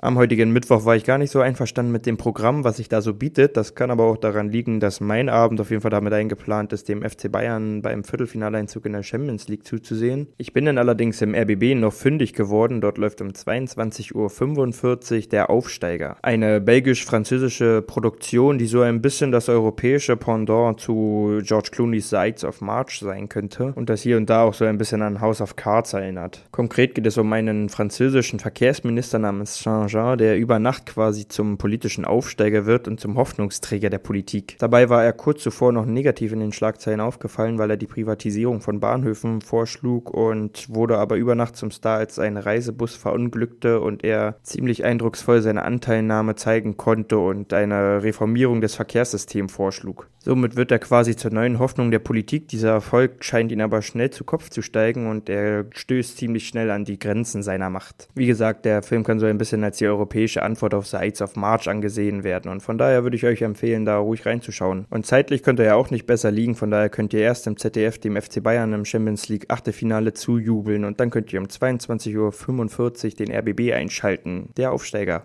Am heutigen Mittwoch war ich gar nicht so einverstanden mit dem Programm, was sich da so bietet. Das kann aber auch daran liegen, dass mein Abend auf jeden Fall damit eingeplant ist, dem FC Bayern beim Viertelfinaleinzug in der Champions League zuzusehen. Ich bin dann allerdings im RBB noch fündig geworden. Dort läuft um 22.45 Uhr der Aufsteiger. Eine belgisch-französische Produktion, die so ein bisschen das europäische Pendant zu George Clooney's Sides of March sein könnte und das hier und da auch so ein bisschen an House of Cards erinnert. Konkret geht es um einen französischen Verkehrsminister namens Jean Jean, der über Nacht quasi zum politischen Aufsteiger wird und zum Hoffnungsträger der Politik. Dabei war er kurz zuvor noch negativ in den Schlagzeilen aufgefallen, weil er die Privatisierung von Bahnhöfen vorschlug und wurde aber über Nacht zum Star, als ein Reisebus verunglückte und er ziemlich eindrucksvoll seine Anteilnahme zeigen konnte und eine Reformierung des Verkehrssystems vorschlug. Somit wird er quasi zur neuen Hoffnung der Politik. Dieser Erfolg scheint ihn aber schnell zu Kopf zu steigen und er stößt ziemlich schnell an die Grenzen seiner Macht. Wie gesagt, der Film kann so ein bisschen als die europäische Antwort auf Sides of March angesehen werden und von daher würde ich euch empfehlen, da ruhig reinzuschauen. Und zeitlich könnt ihr ja auch nicht besser liegen, von daher könnt ihr erst im ZDF dem FC Bayern im Champions League Achtelfinale zujubeln und dann könnt ihr um 22.45 Uhr den RBB einschalten, der Aufsteiger.